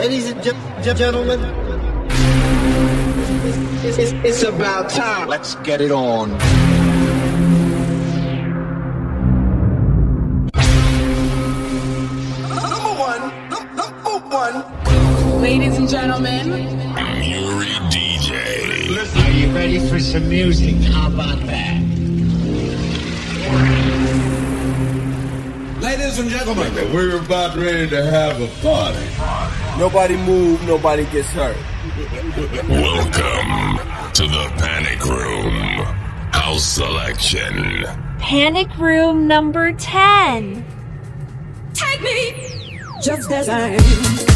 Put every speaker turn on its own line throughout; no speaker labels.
Ladies and gentlemen, it's, it's, it's about time.
Let's get it on.
Number one, number one.
Ladies and gentlemen,
Muri DJ.
Are you ready for some music? How about that?
Ladies and gentlemen, we're about ready to have a party.
Nobody move, nobody gets hurt.
Welcome to the Panic Room House Selection.
Panic Room number 10.
take me
Just as I am.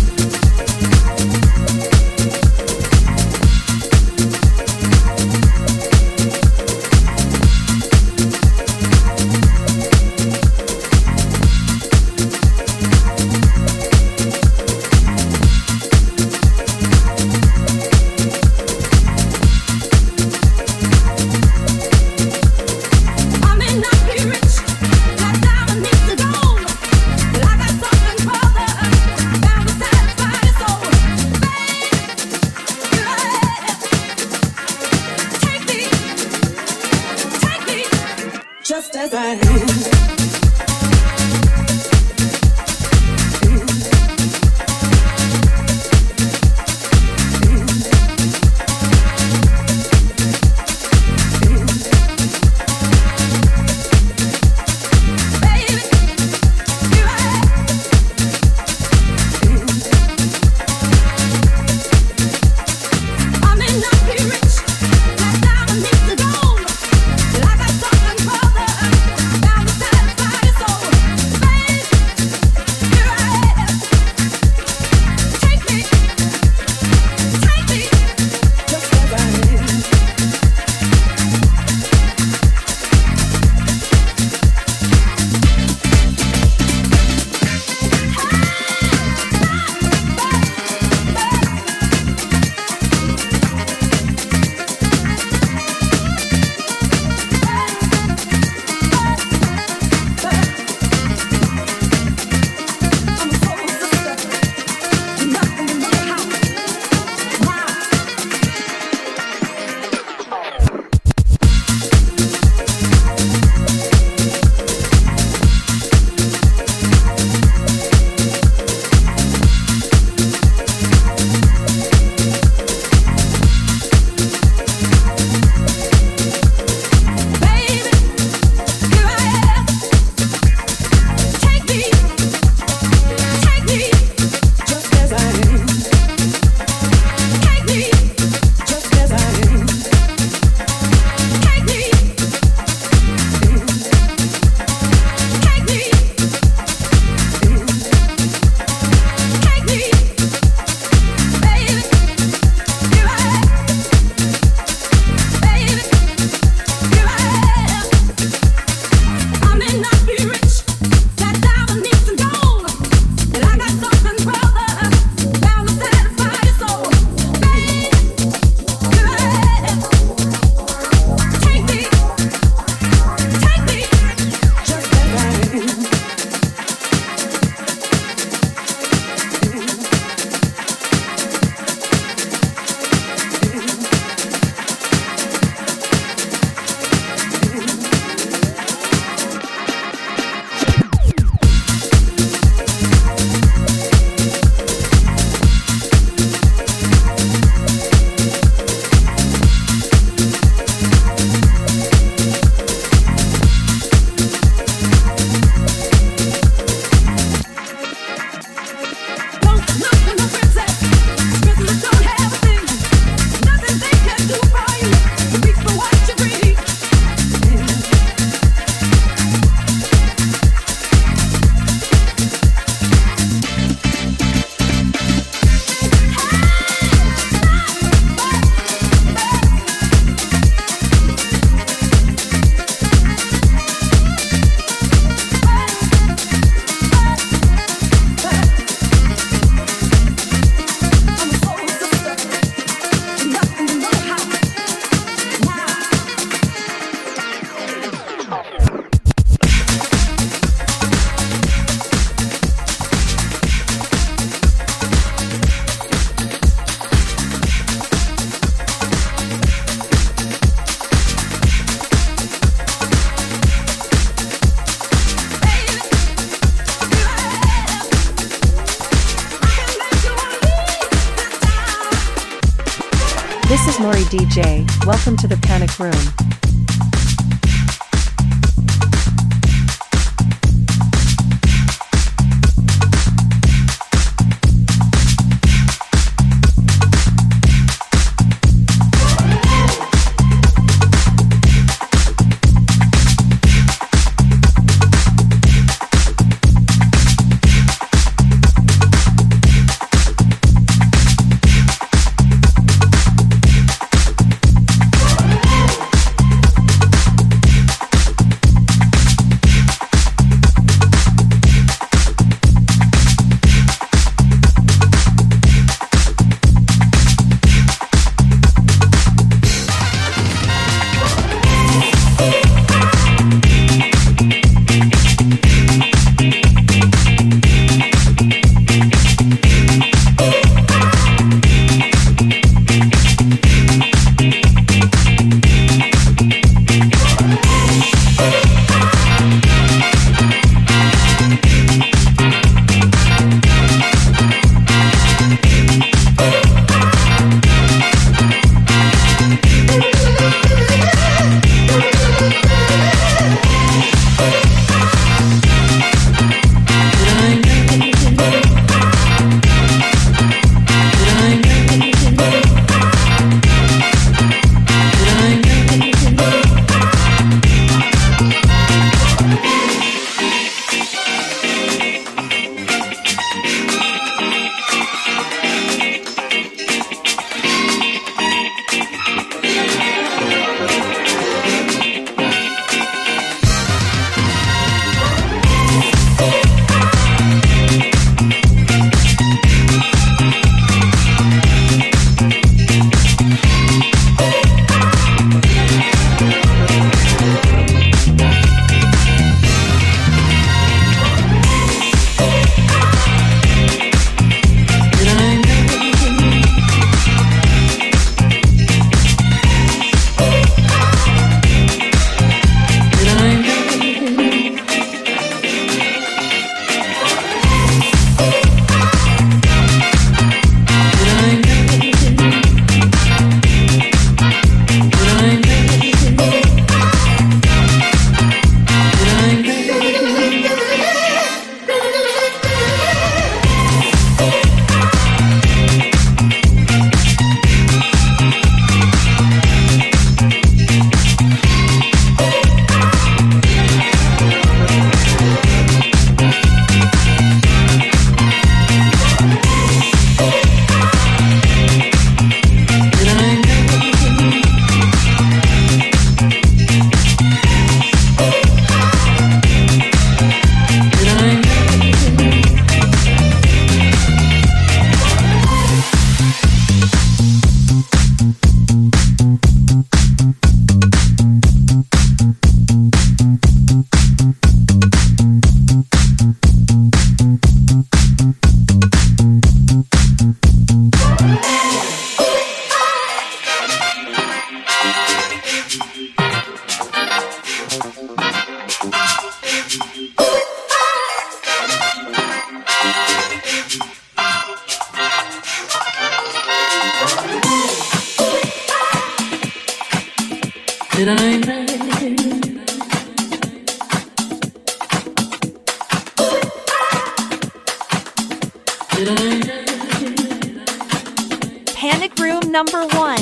Panic Room
number one.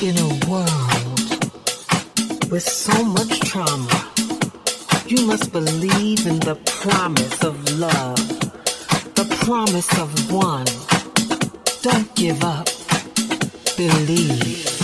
In a world with so much trauma, you must believe in the promise of love, the promise of one. Don't give up. Believe.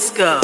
My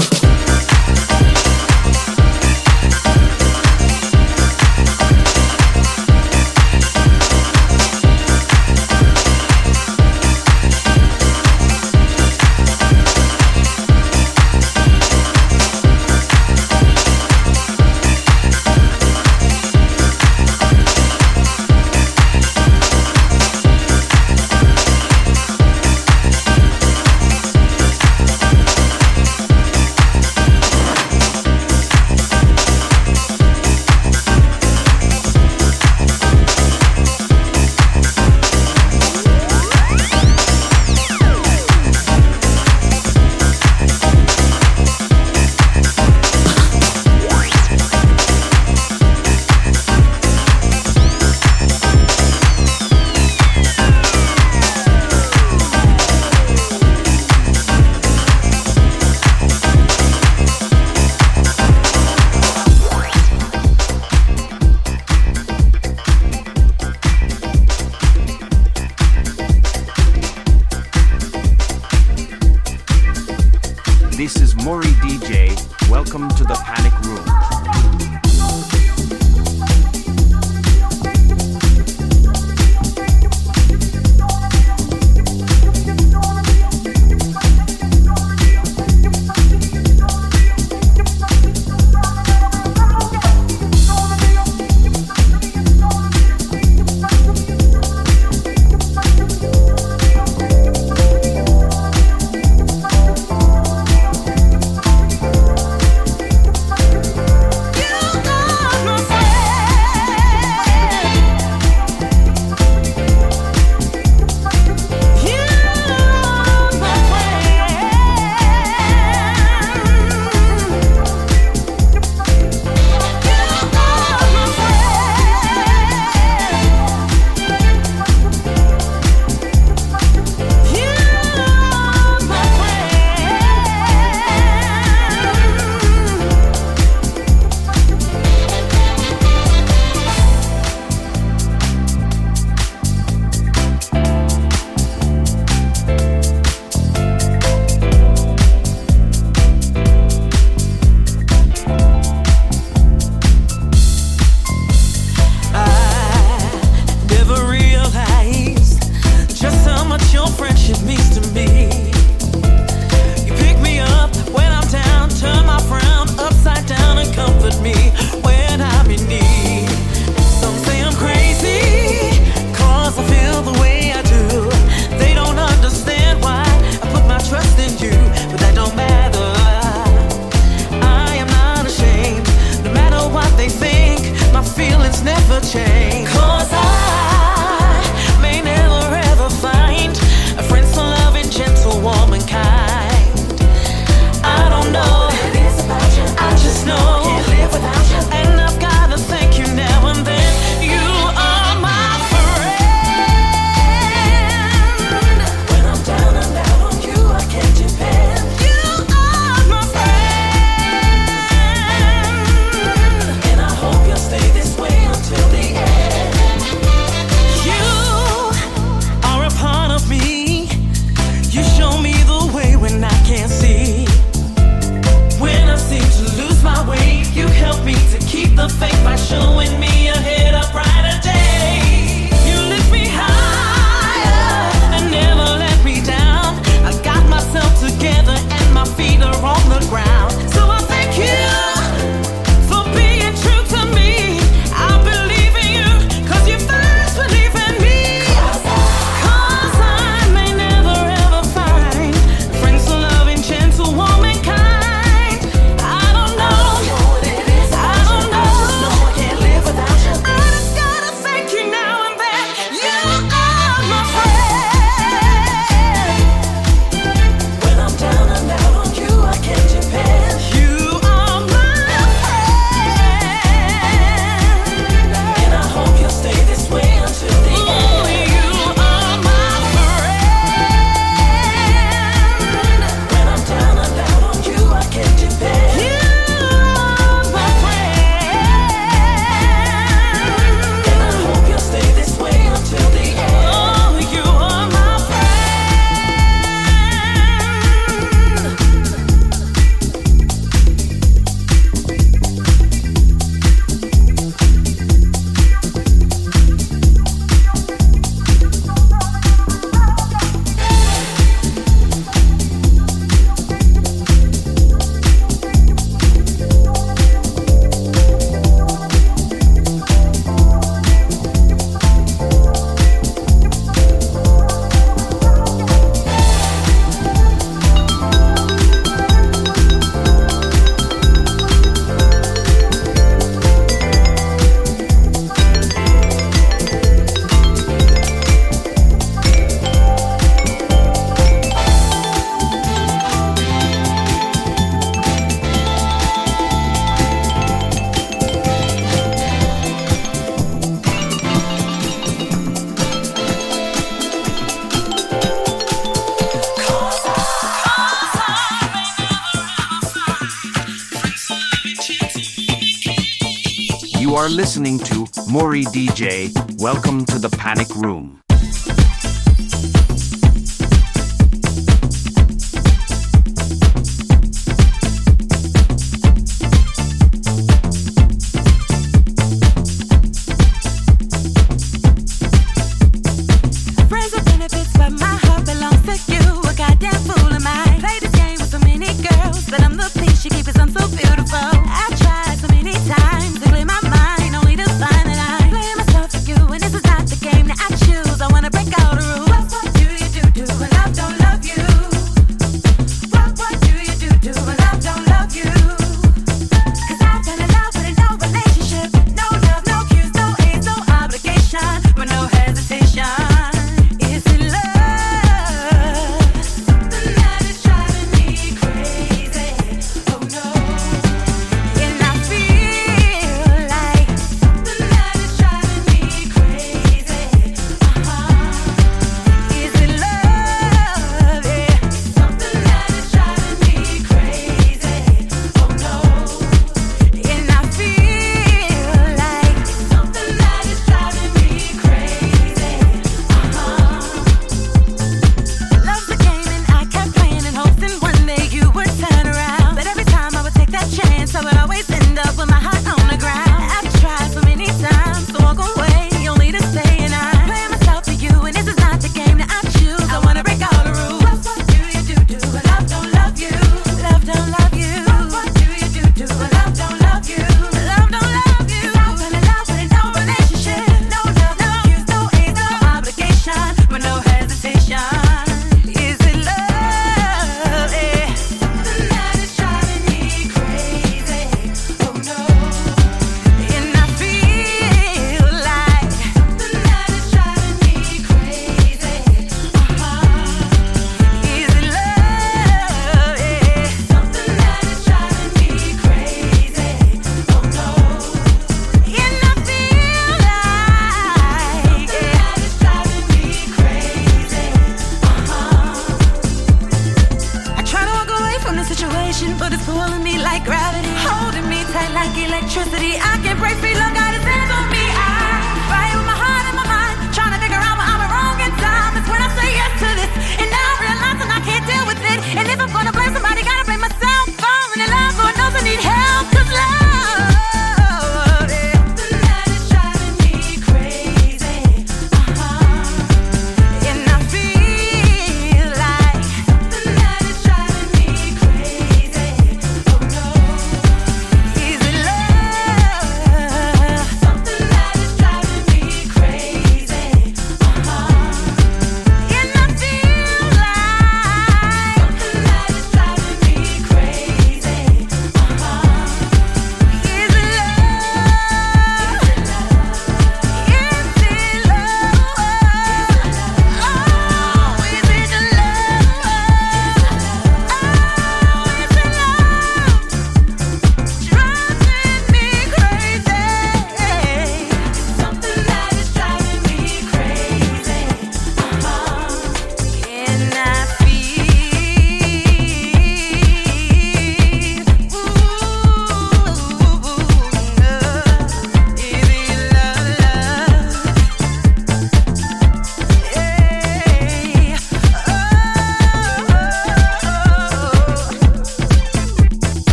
are
listening to Muri DJ. Welcome to the Panic Room.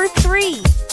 Number three.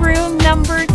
Room number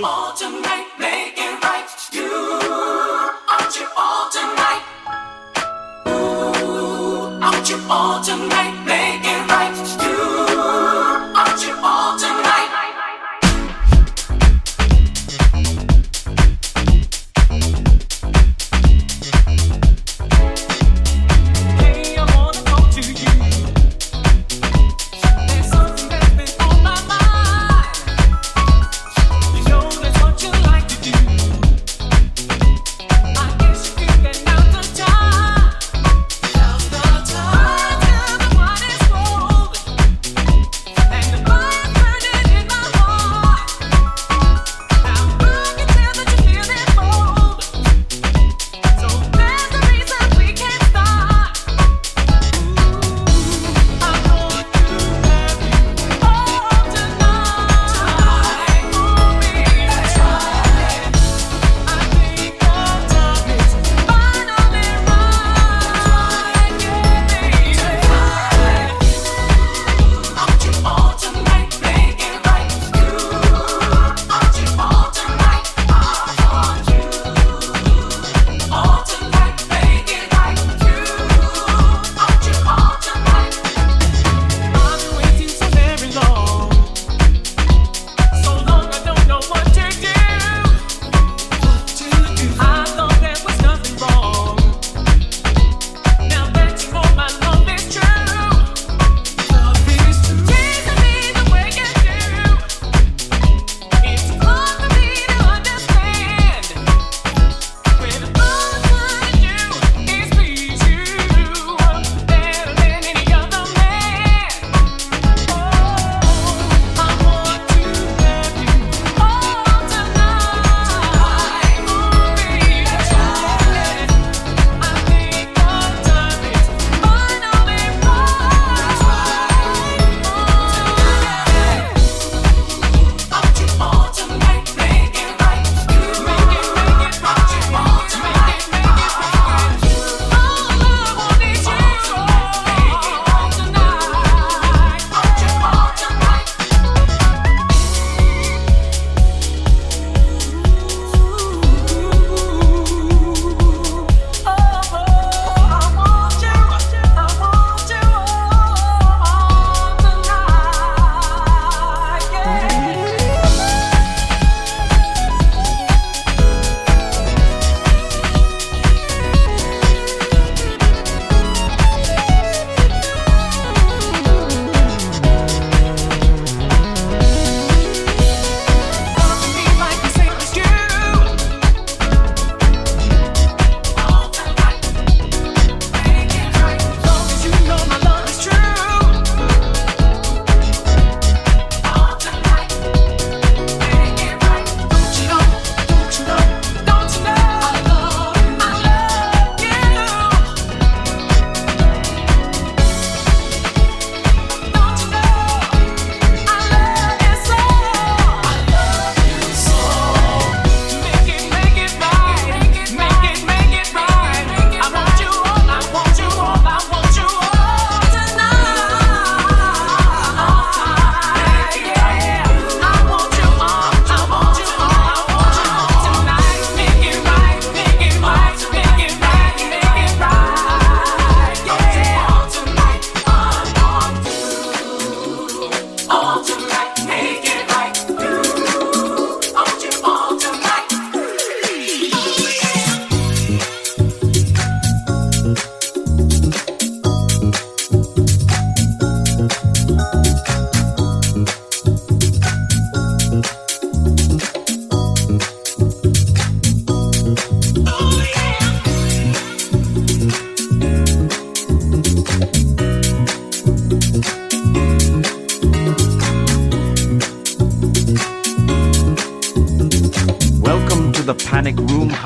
number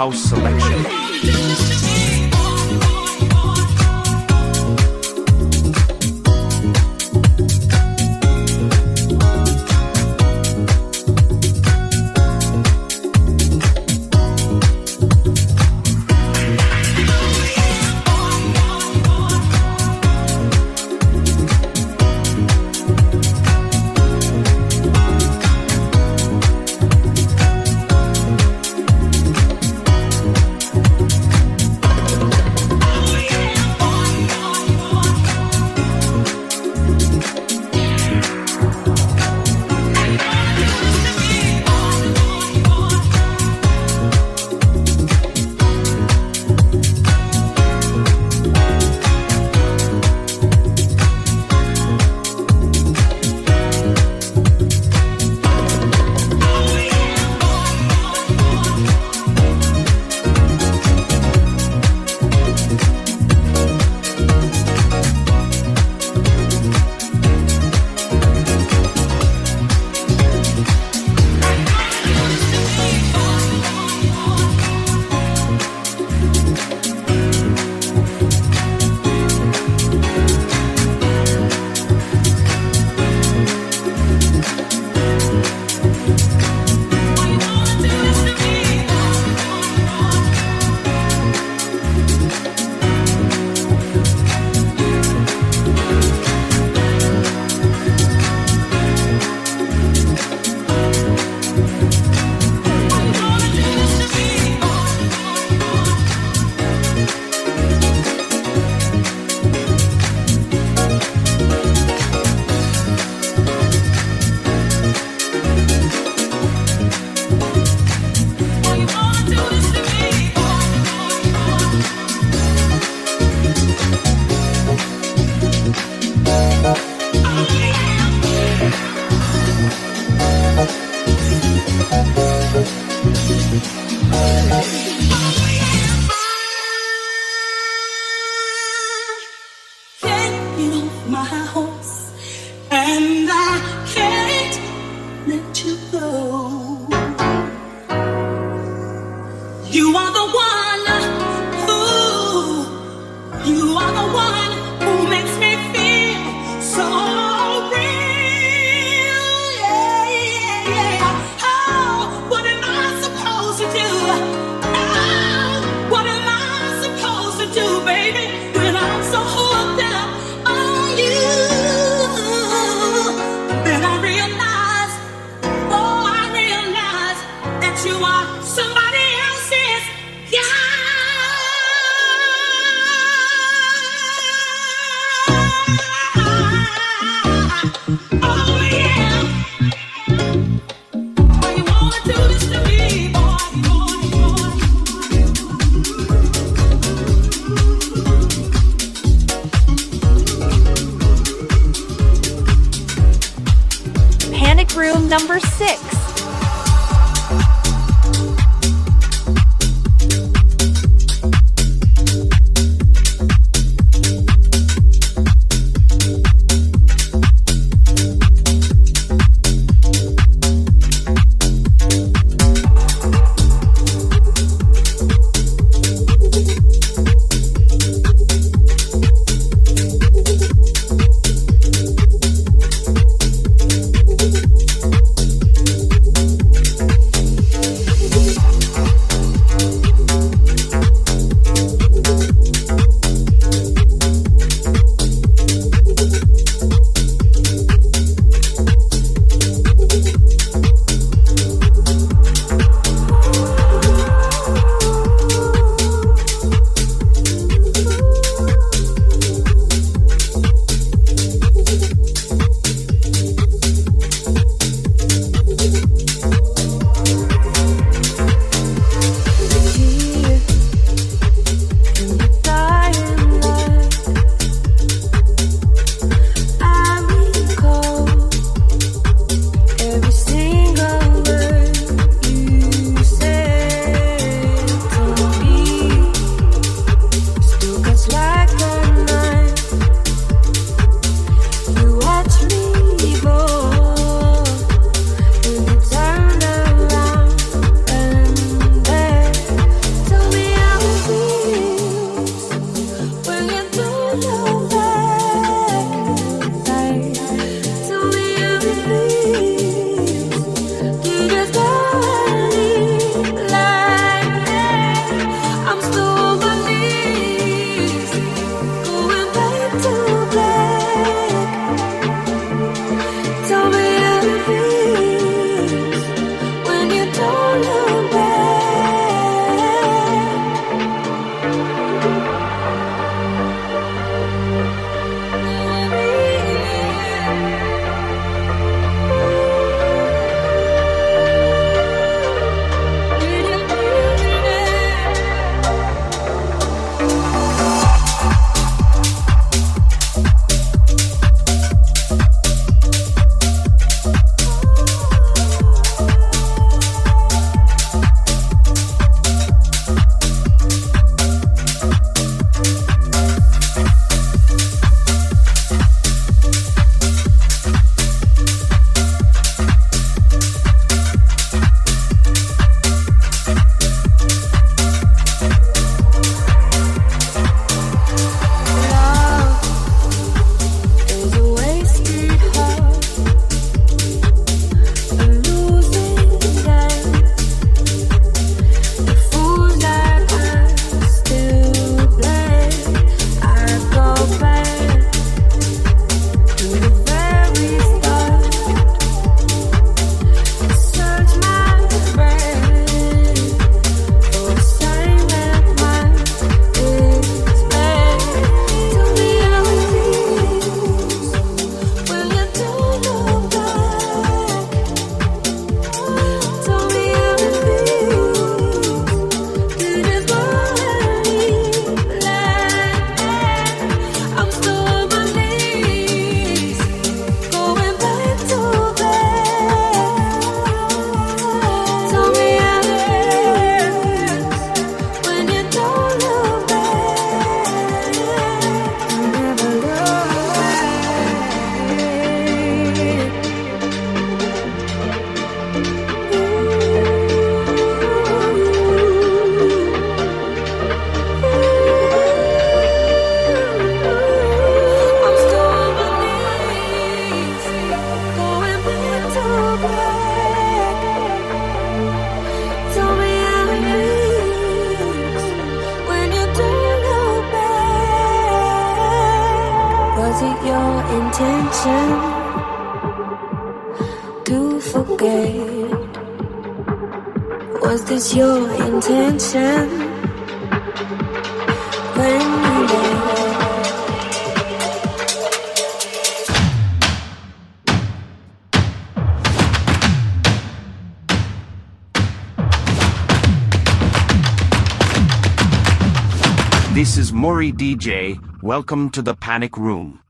House
DJ. Welcome to the Panic Room.